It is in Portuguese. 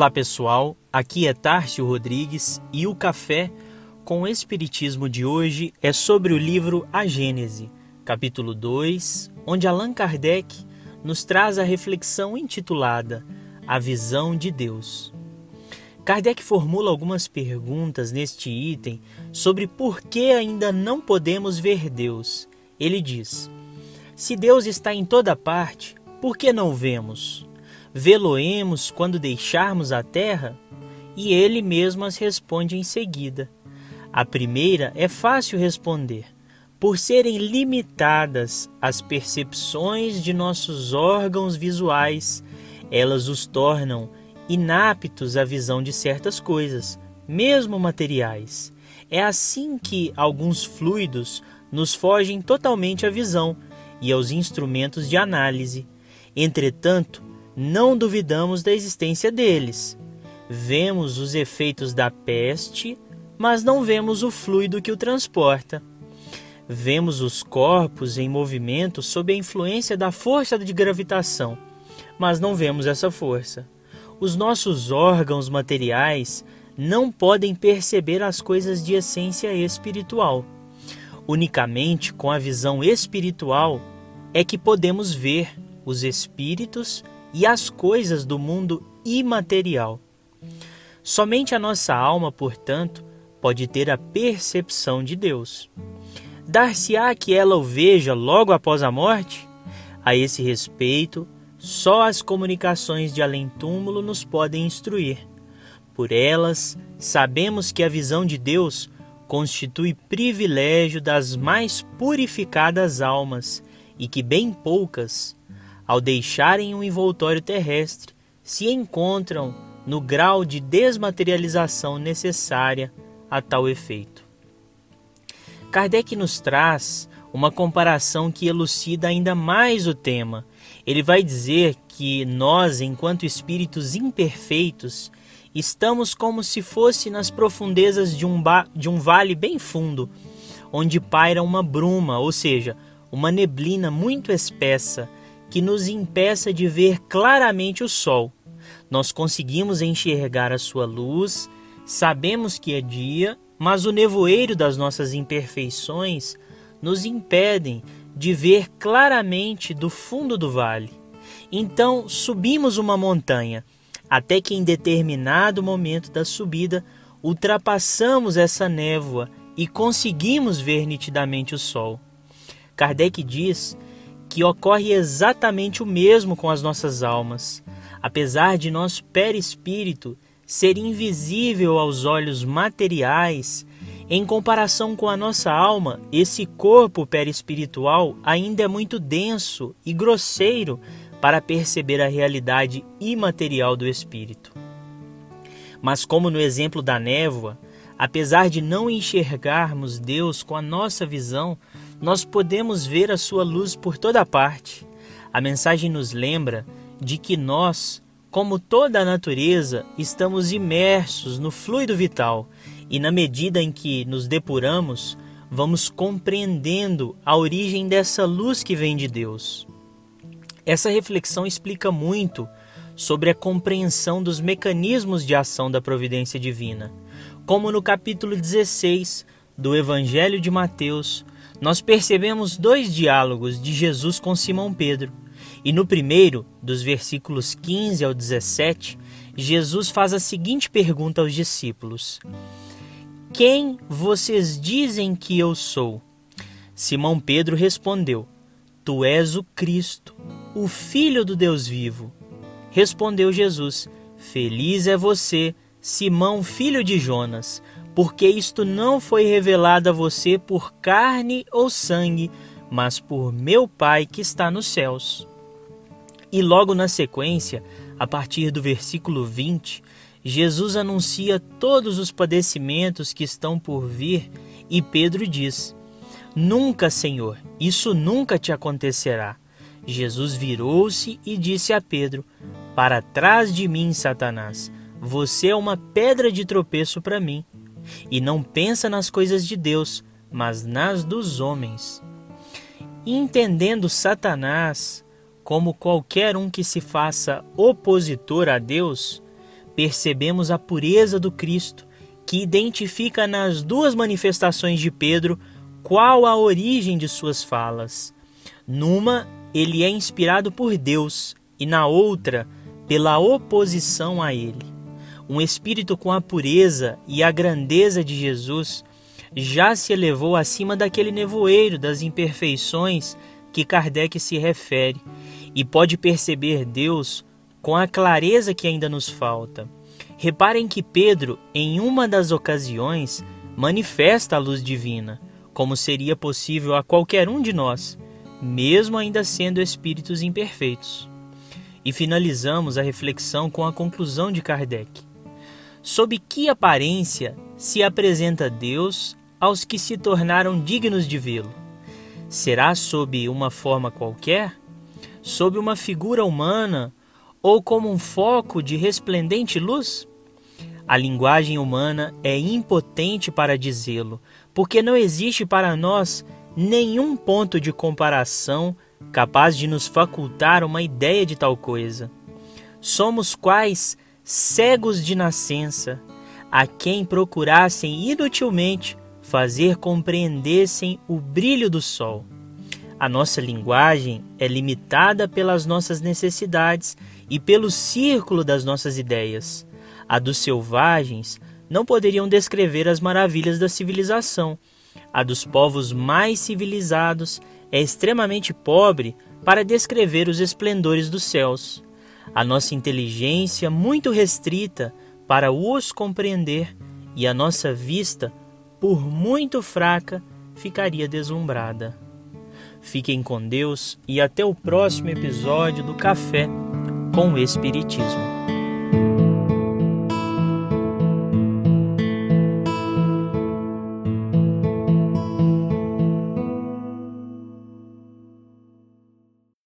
Olá pessoal, aqui é Tárcio Rodrigues e o café com o Espiritismo de hoje é sobre o livro A Gênese, capítulo 2, onde Allan Kardec nos traz a reflexão intitulada A Visão de Deus. Kardec formula algumas perguntas neste item sobre por que ainda não podemos ver Deus. Ele diz: Se Deus está em toda parte, por que não vemos? Vê-lo-emos quando deixarmos a terra? E ele mesmo as responde em seguida. A primeira é fácil responder, por serem limitadas as percepções de nossos órgãos visuais, elas os tornam inaptos à visão de certas coisas, mesmo materiais. É assim que alguns fluidos nos fogem totalmente à visão e aos instrumentos de análise. Entretanto, não duvidamos da existência deles. Vemos os efeitos da peste, mas não vemos o fluido que o transporta. Vemos os corpos em movimento sob a influência da força de gravitação, mas não vemos essa força. Os nossos órgãos materiais não podem perceber as coisas de essência espiritual. Unicamente com a visão espiritual é que podemos ver os espíritos e as coisas do mundo imaterial. Somente a nossa alma, portanto, pode ter a percepção de Deus. Dar-se-á que ela o veja logo após a morte? A esse respeito, só as comunicações de além-túmulo nos podem instruir. Por elas, sabemos que a visão de Deus constitui privilégio das mais purificadas almas e que bem poucas ao deixarem o envoltório terrestre, se encontram no grau de desmaterialização necessária a tal efeito. Kardec nos traz uma comparação que elucida ainda mais o tema. Ele vai dizer que nós, enquanto espíritos imperfeitos, estamos como se fosse nas profundezas de um, de um vale bem fundo, onde paira uma bruma, ou seja, uma neblina muito espessa que nos impeça de ver claramente o sol. Nós conseguimos enxergar a sua luz, sabemos que é dia, mas o nevoeiro das nossas imperfeições nos impedem de ver claramente do fundo do vale. Então subimos uma montanha, até que em determinado momento da subida ultrapassamos essa névoa e conseguimos ver nitidamente o sol. Kardec diz que ocorre exatamente o mesmo com as nossas almas. Apesar de nosso perispírito ser invisível aos olhos materiais, em comparação com a nossa alma, esse corpo perispiritual ainda é muito denso e grosseiro para perceber a realidade imaterial do espírito. Mas, como no exemplo da névoa, apesar de não enxergarmos Deus com a nossa visão, nós podemos ver a sua luz por toda parte. A mensagem nos lembra de que nós, como toda a natureza, estamos imersos no fluido vital e, na medida em que nos depuramos, vamos compreendendo a origem dessa luz que vem de Deus. Essa reflexão explica muito sobre a compreensão dos mecanismos de ação da providência divina, como no capítulo 16 do Evangelho de Mateus, nós percebemos dois diálogos de Jesus com Simão Pedro. E no primeiro, dos versículos 15 ao 17, Jesus faz a seguinte pergunta aos discípulos: Quem vocês dizem que eu sou? Simão Pedro respondeu: Tu és o Cristo, o Filho do Deus vivo. Respondeu Jesus: Feliz é você, Simão, filho de Jonas porque isto não foi revelado a você por carne ou sangue, mas por meu Pai que está nos céus. E logo na sequência, a partir do versículo 20, Jesus anuncia todos os padecimentos que estão por vir e Pedro diz: Nunca, Senhor, isso nunca te acontecerá. Jesus virou-se e disse a Pedro: Para trás de mim, Satanás, você é uma pedra de tropeço para mim e não pensa nas coisas de Deus, mas nas dos homens. Entendendo Satanás como qualquer um que se faça opositor a Deus, percebemos a pureza do Cristo, que identifica nas duas manifestações de Pedro qual a origem de suas falas. Numa, ele é inspirado por Deus e na outra, pela oposição a ele. Um espírito com a pureza e a grandeza de Jesus já se elevou acima daquele nevoeiro das imperfeições que Kardec se refere e pode perceber Deus com a clareza que ainda nos falta. Reparem que Pedro, em uma das ocasiões, manifesta a luz divina, como seria possível a qualquer um de nós, mesmo ainda sendo espíritos imperfeitos. E finalizamos a reflexão com a conclusão de Kardec. Sob que aparência se apresenta Deus aos que se tornaram dignos de vê-lo? Será sob uma forma qualquer? Sob uma figura humana ou como um foco de resplendente luz? A linguagem humana é impotente para dizê-lo, porque não existe para nós nenhum ponto de comparação capaz de nos facultar uma ideia de tal coisa. Somos quais cegos de nascença, a quem procurassem inutilmente fazer compreendessem o brilho do sol. A nossa linguagem é limitada pelas nossas necessidades e pelo círculo das nossas ideias. A dos selvagens não poderiam descrever as maravilhas da civilização. A dos povos mais civilizados é extremamente pobre para descrever os esplendores dos céus. A nossa inteligência muito restrita para os compreender e a nossa vista, por muito fraca, ficaria deslumbrada. Fiquem com Deus e até o próximo episódio do Café com o Espiritismo.